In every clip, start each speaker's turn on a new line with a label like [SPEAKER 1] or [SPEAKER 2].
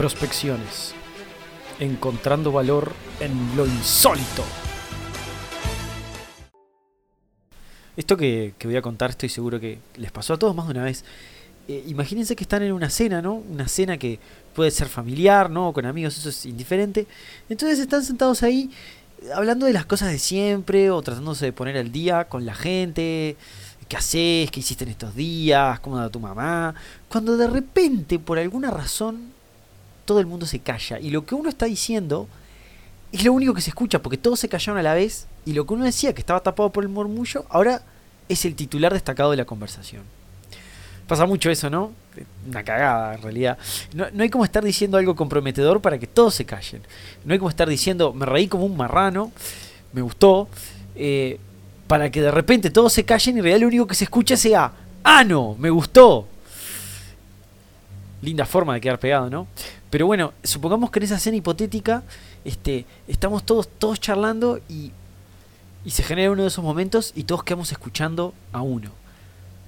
[SPEAKER 1] Prospecciones. Encontrando valor en lo insólito. Esto que, que voy a contar estoy seguro que les pasó a todos más de una vez. Eh, imagínense que están en una cena, ¿no? Una cena que puede ser familiar, ¿no? Con amigos, eso es indiferente. Entonces están sentados ahí hablando de las cosas de siempre o tratándose de poner al día con la gente. ¿Qué haces? ¿Qué hiciste en estos días? ¿Cómo anda tu mamá? Cuando de repente, por alguna razón, todo el mundo se calla. Y lo que uno está diciendo es lo único que se escucha, porque todos se callaron a la vez. Y lo que uno decía, que estaba tapado por el murmullo, ahora es el titular destacado de la conversación. Pasa mucho eso, ¿no? Una cagada, en realidad. No, no, hay como estar diciendo algo comprometedor para que todos se callen. No hay como estar diciendo, me reí como un marrano, me gustó, eh, para que de repente todos se callen y en realidad lo único que se escucha sea, ¡ah, no! ¡Me gustó! Linda forma de quedar pegado, ¿no? Pero bueno, supongamos que en esa escena hipotética este, estamos todos, todos charlando y, y se genera uno de esos momentos y todos quedamos escuchando a uno.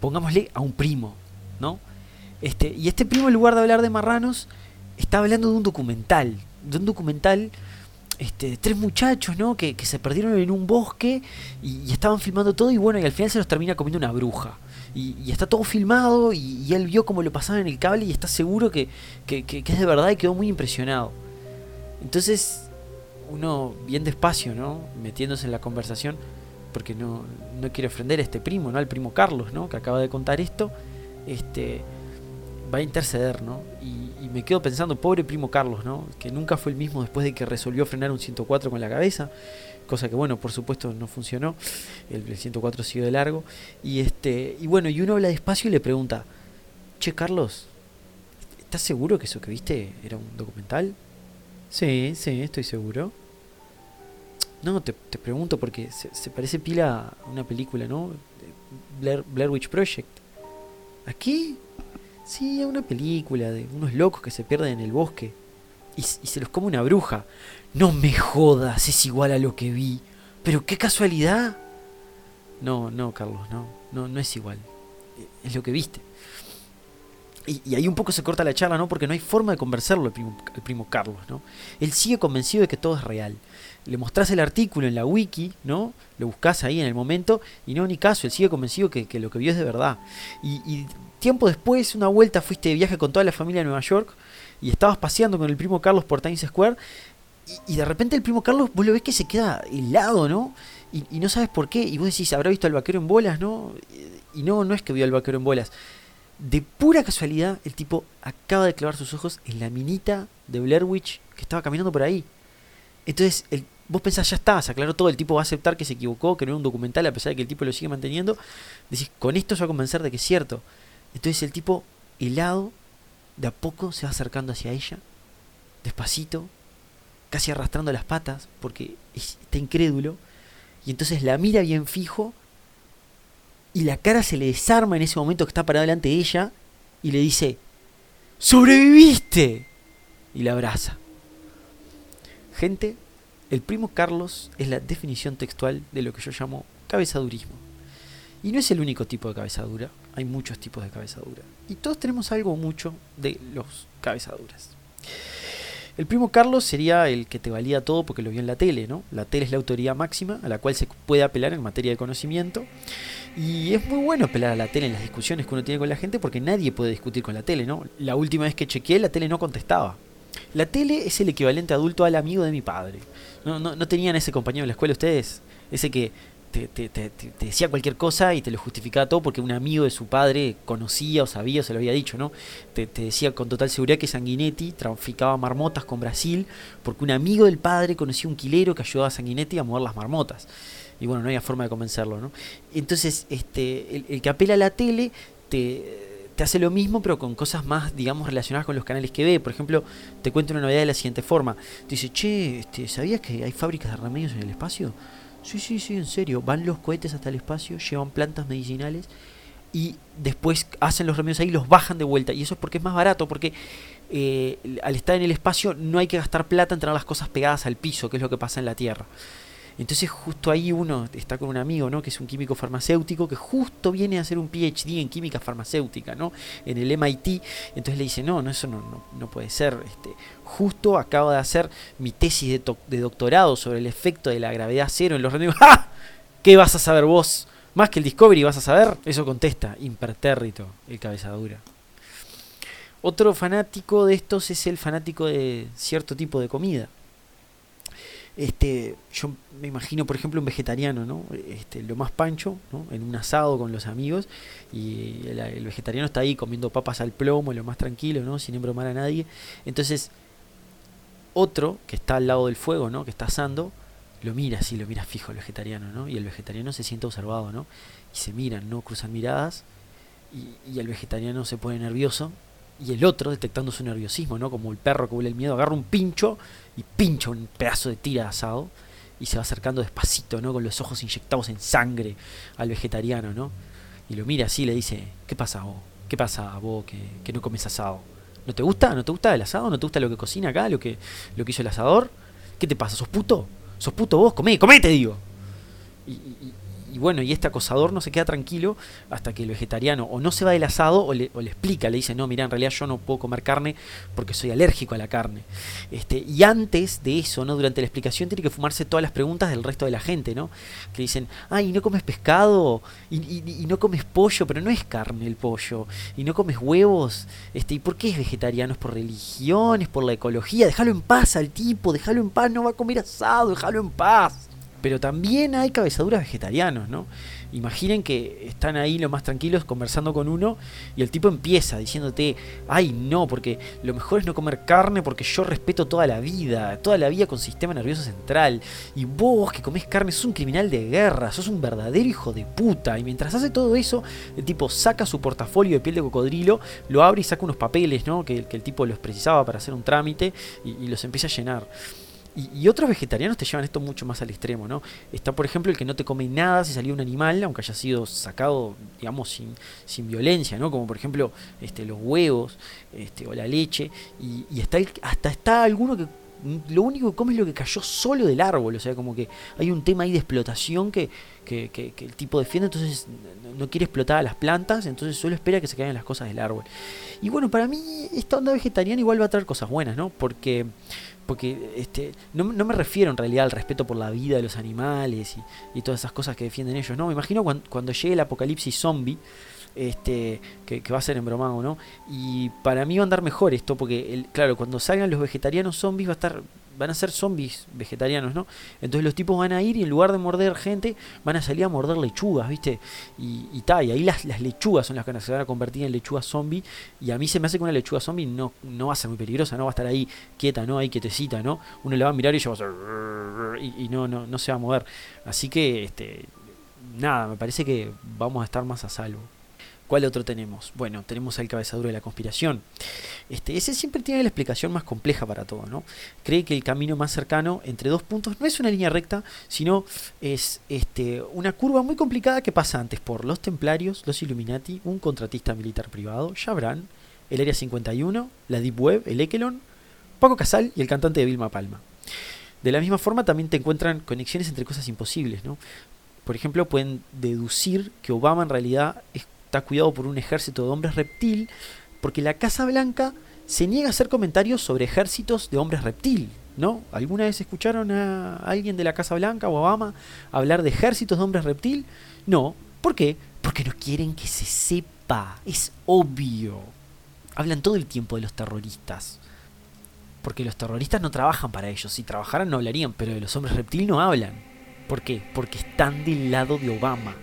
[SPEAKER 1] Pongámosle a un primo, ¿no? Este, y este primo, en lugar de hablar de marranos, está hablando de un documental. De un documental este, de tres muchachos, ¿no? Que, que, se perdieron en un bosque y, y, estaban filmando todo y bueno, y al final se los termina comiendo una bruja. Y, está todo filmado y, él vio cómo lo pasaban en el cable y está seguro que, que, que, es de verdad y quedó muy impresionado. Entonces, uno bien despacio, ¿no? Metiéndose en la conversación, porque no, no quiere ofender a este primo, ¿no? Al primo Carlos, ¿no? Que acaba de contar esto este, va a interceder, ¿no? Y, y, me quedo pensando, pobre primo Carlos, ¿no? Que nunca fue el mismo después de que resolvió frenar un 104 con la cabeza, cosa que, bueno, por supuesto no funcionó, el, el 104 siguió de largo, y este, y bueno, y uno habla despacio y le pregunta, che, Carlos, ¿estás seguro que eso que viste era un documental? Sí, sí, estoy seguro. No, te, te pregunto porque se, se, parece pila a una película, ¿no? Blair, Blair Witch Project. ¿Aquí? Sí, una película de unos locos que se pierden en el bosque y, y, se los come una bruja. No me jodas, es igual a lo que vi. Pero qué casualidad. No, no, Carlos, no, no, no es igual. Es lo que viste. Y, ahí un poco se corta la charla, ¿no? Porque no hay forma de convencerlo el primo, el primo Carlos, ¿no? Él sigue convencido de que todo es real. Le mostrás el artículo en la wiki, ¿no? Lo buscas ahí en el momento y no, ni caso, él sigue convencido que, que lo que vio es de verdad. Y, tiempo después, una vuelta, fuiste de viaje con toda la familia a Nueva York y estabas paseando con el primo Carlos por Times Square y, de repente el primo Carlos, vos lo ves que se queda helado, ¿no? Y, y, no sabes por qué. Y vos decís, ¿habrá visto al vaquero en bolas, no? Y no, no es que vio al vaquero en bolas de pura casualidad, el tipo acaba de clavar sus ojos en la minita de Blair Witch que estaba caminando por ahí. Entonces, el, vos pensás, ya está, se aclaró todo, el tipo va a aceptar que se equivocó, que no era un documental, a pesar de que el tipo lo sigue manteniendo. Decís, con esto se va a convencer de que es cierto. Entonces, el tipo, helado, de a poco se va acercando hacia ella, despacito, casi arrastrando las patas, porque está incrédulo. Y entonces la mira bien fijo y la cara se le desarma en ese momento que está parado delante de ella y le dice, ¡sobreviviste! Y la abraza. Gente, el primo Carlos es la definición textual de lo que yo llamo cabezadurismo. Y no es el único tipo de cabezadura, hay muchos tipos de cabezadura. Y todos tenemos algo mucho de los cabezaduras. El primo Carlos sería el que te valía todo porque lo vio en la tele, ¿no? La tele es la autoridad máxima a la cual se puede apelar en materia de conocimiento. Y es muy bueno apelar a la tele en las discusiones que uno tiene con la gente porque nadie puede discutir con la tele, ¿no? La última vez que chequeé, la tele no contestaba. La tele es el equivalente adulto al amigo de mi padre. ¿No, no, no tenían ese compañero en la escuela ustedes? Ese que te, te, te, decía cualquier cosa y te lo justificaba todo porque un amigo de su padre conocía o sabía o se lo había dicho, ¿no? Te, decía con total seguridad que Sanguinetti traficaba marmotas con Brasil porque un amigo del padre conocía un quilero que ayudaba a Sanguinetti a mover las marmotas. Y bueno, no había forma de convencerlo, ¿no? Entonces, este, el, el que apela a la tele te, te hace lo mismo, pero con cosas más, digamos, relacionadas con los canales que ve. Por ejemplo, te cuento una novedad de la siguiente forma. Te dice, che, este, ¿sabías que hay fábricas de remedios en el espacio? Sí, sí, sí, en serio. Van los cohetes hasta el espacio, llevan plantas medicinales y después hacen los remedios ahí y los bajan de vuelta. Y eso es porque es más barato, porque eh, al estar en el espacio no hay que gastar plata en tener las cosas pegadas al piso, que es lo que pasa en la Tierra. Entonces justo ahí uno está con un amigo, ¿no? Que es un químico farmacéutico que justo viene a hacer un PhD en química farmacéutica, ¿no? En el MIT. Entonces le dice, no, no, eso no, no, puede ser. Este, justo acabo de hacer mi tesis de, doctorado sobre el efecto de la gravedad cero en los rendimientos. ¡Ja! ¿Qué vas a saber vos? Más que el Discovery vas a saber. Eso contesta, impertérrito, el cabezadura. Otro fanático de estos es el fanático de cierto tipo de comida. Este, yo me imagino, por ejemplo, un vegetariano, ¿no? Este, lo más pancho, ¿no? En un asado con los amigos y el, vegetariano está ahí comiendo papas al plomo, lo más tranquilo, ¿no? Sin embromar a nadie. Entonces, otro que está al lado del fuego, ¿no? Que está asando, lo mira así, lo mira fijo el vegetariano, ¿no? Y el vegetariano se siente observado, ¿no? Y se miran, ¿no? Cruzan miradas y, y el vegetariano se pone nervioso y el otro, detectando su nerviosismo, ¿no? Como el perro que huele el miedo, agarra un pincho y pincha un pedazo de tira asado y se va acercando despacito, ¿no? Con los ojos inyectados en sangre al vegetariano, ¿no? Y lo mira así y le dice, ¿qué pasa vos? ¿Qué pasa vos que, que, no comes asado? ¿No te gusta? ¿No te gusta el asado? ¿No te gusta lo que cocina acá? ¿Lo que, lo que hizo el asador? ¿Qué te pasa? ¿Sos puto? ¿Sos puto vos? Comé, comé, te digo. Y, y bueno, y este acosador no se queda tranquilo hasta que el vegetariano o no se va del asado o le, explica, le dice, no, mira, en realidad yo no puedo comer carne porque soy alérgico a la carne. Este, y antes de eso, ¿no? Durante la explicación tiene que fumarse todas las preguntas del resto de la gente, ¿no? Que dicen, ay, ¿no comes pescado? Y, no comes pollo, pero no es carne el pollo. Y no comes huevos. Este, ¿Y por qué es vegetariano? ¿Es por religión? ¿Es por la ecología? Déjalo en paz al tipo, déjalo en paz, no va a comer asado, déjalo en paz. Pero también hay cabezaduras vegetarianos, ¿no? Imaginen que están ahí lo más tranquilos conversando con uno y el tipo empieza diciéndote, ay no, porque lo mejor es no comer carne porque yo respeto toda la vida, toda la vida con sistema nervioso central. Y vos que comés carne sos un criminal de guerra, sos un verdadero hijo de puta. Y mientras hace todo eso, el tipo saca su portafolio de piel de cocodrilo, lo abre y saca unos papeles, ¿no? Que, el tipo los precisaba para hacer un trámite y los empieza a llenar. Y, otros vegetarianos te llevan esto mucho más al extremo, ¿no? Está, por ejemplo, el que no te come nada si salió un animal, aunque haya sido sacado, digamos, sin, sin violencia, ¿no? Como por ejemplo este, los huevos este, o la leche. Y, está hasta está alguno que lo único que come es lo que cayó solo del árbol. O sea, como que hay un tema ahí de explotación que, que, que, el tipo defiende, entonces no quiere explotar a las plantas, entonces solo espera que se caigan las cosas del árbol. Y bueno, para mí esta onda vegetariana igual va a traer cosas buenas, ¿no? Porque porque este, no, me refiero en realidad al respeto por la vida de los animales y, todas esas cosas que defienden ellos, ¿no? Me imagino cuando, llegue el apocalipsis zombie, este, que, va a ser embromado, ¿no? Y para mí va a andar mejor esto, porque, claro, cuando salgan los vegetarianos zombies va a estar van a ser zombies vegetarianos, ¿no? Entonces los tipos van a ir y en lugar de morder gente, van a salir a morder lechugas, ¿viste? Y, y, y ahí las, lechugas son las que se van a convertir en lechugas zombie. Y a mí se me hace que una lechuga zombie no, no va a ser muy peligrosa, no va a estar ahí quieta, ¿no? Ahí quietecita, ¿no? Uno le va a mirar y ella va a ser... Y, y no, no, no se va a mover. Así que, este, nada, me parece que vamos a estar más a salvo. ¿Cuál otro tenemos? Bueno, tenemos al cabezaduro de la conspiración. Este, ese siempre tiene la explicación más compleja para todo, ¿no? Cree que el camino más cercano entre dos puntos no es una línea recta, sino es este, una curva muy complicada que pasa antes por los templarios, los Illuminati, un contratista militar privado, Jabran, el Área 51, la Deep Web, el Ekelon, Paco Casal y el cantante de Vilma Palma. De la misma forma también te encuentran conexiones entre cosas imposibles, ¿no? Por ejemplo, pueden deducir que Obama en realidad es está cuidado por un ejército de hombres reptil, porque la Casa Blanca se niega a hacer comentarios sobre ejércitos de hombres reptil. ¿No? ¿Alguna vez escucharon a alguien de la Casa Blanca o Obama hablar de ejércitos de hombres reptil? No. ¿Por qué? Porque no quieren que se sepa. Es obvio. Hablan todo el tiempo de los terroristas. Porque los terroristas no trabajan para ellos. Si trabajaran no hablarían, pero de los hombres reptil no hablan. ¿Por qué? Porque están del lado de Obama.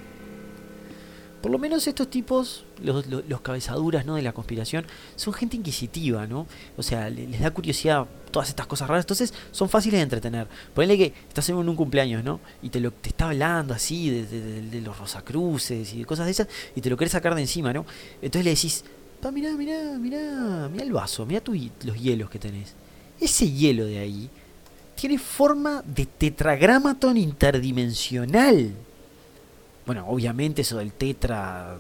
[SPEAKER 1] Por lo menos estos tipos, los, cabezaduras ¿no? de la conspiración, son gente inquisitiva, ¿no? O sea, les da curiosidad todas estas cosas raras, entonces son fáciles de entretener. Ponle que estás en un cumpleaños, ¿no? Y te lo te está hablando así de, los Rosacruces y de cosas de esas, y te lo querés sacar de encima, ¿no? Entonces le decís, pa, mirá, mirá, mirá, mirá el vaso, mirá tu, los hielos que tenés. Ese hielo de ahí tiene forma de tetragramaton interdimensional. Bueno, obviamente eso del tetra,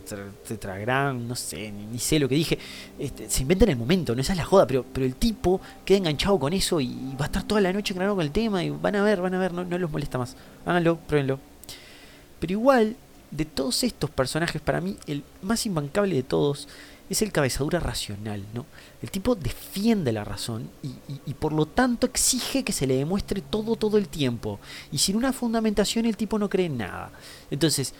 [SPEAKER 1] tetragram, no sé, ni, sé lo que dije, este, se inventa en el momento, no esa es la joda, pero, pero el tipo queda enganchado con eso y, va a estar toda la noche grabando con el tema y van a ver, van a ver, no, no los molesta más. Háganlo, pruébenlo. Pero igual, de todos estos personajes, para mí, el más imbancable de todos es el cabezadura racional, ¿no? El tipo defiende la razón y, y, por lo tanto exige que se le demuestre todo todo el tiempo. Y sin una fundamentación el tipo no cree en nada. Entonces,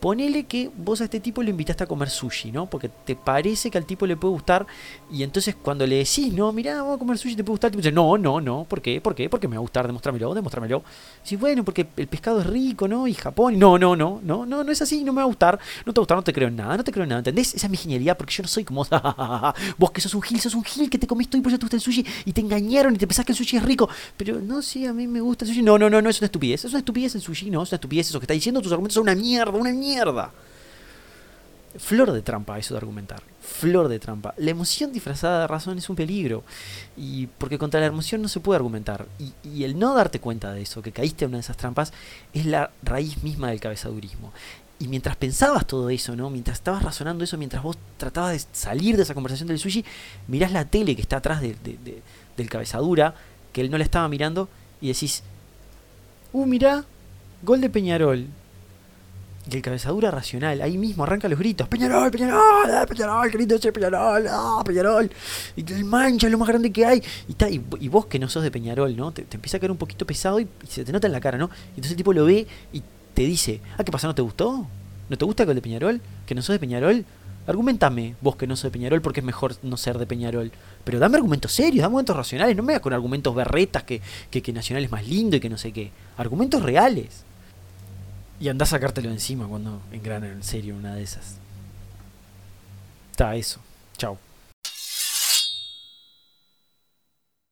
[SPEAKER 1] Ponele que vos a este tipo lo invitaste a comer sushi, ¿no? Porque te parece que al tipo le puede gustar. Y entonces cuando le decís, no, mira, vamos a comer sushi, te puede gustar, el tipo dice, no, no, no. ¿Por qué? ¿Por qué? Porque me va a gustar, demostrámelo, demostrámelo. Y bueno, porque el pescado es rico, ¿no? Y Japón. no, no, no, no, no, no es así, no me va a gustar. No te va a gustar, no te creo en nada, no te creo en nada. ¿Entendés? Esa es mi ingeniería, porque yo no soy como vos que sos un gil, sos un gil que te comiste y por eso te gusta el sushi y te engañaron y te pensás que el sushi es rico. Pero no, sí, a mí me gusta el sushi. No, no, no, no, es una estupidez. Es una estupidez el sushi, no, es una estupidez eso que está diciendo. Tus argumentos son una mierda, una mierda. Flor de trampa eso de argumentar. Flor de trampa. La emoción disfrazada de razón es un peligro. Y porque contra la emoción no se puede argumentar. Y, el no darte cuenta de eso, que caíste en una de esas trampas, es la raíz misma del cabezadurismo. Y mientras pensabas todo eso, ¿no? Mientras estabas razonando eso, mientras vos tratabas de salir de esa conversación del sushi, mirás la tele que está atrás del cabezadura, que él no la estaba mirando, y decís, uh, mirá, gol de Peñarol. Y el cabezadura racional, ahí mismo arranca los gritos, Peñarol, Peñarol, eh, Peñarol, grito ese Peñarol, ah, Peñarol, y el mancha es lo más grande que hay, y, y, vos que no sos de Peñarol, ¿no? Te, empieza a caer un poquito pesado y, se te nota en la cara, ¿no? Y entonces el tipo lo ve y te dice, ah, ¿qué pasa? ¿No te gustó? ¿No te gusta el de Peñarol? ¿Que no sos de Peñarol? Argumentame vos que no sos de Peñarol porque es mejor no ser de Peñarol. Pero dame argumentos serios, dame argumentos racionales, no me hagas con argumentos berretas que, que, que Nacional es más lindo y que no sé qué. Argumentos reales. Y andás a sacártelo encima cuando engrana en serio una de esas. Está eso. Chao.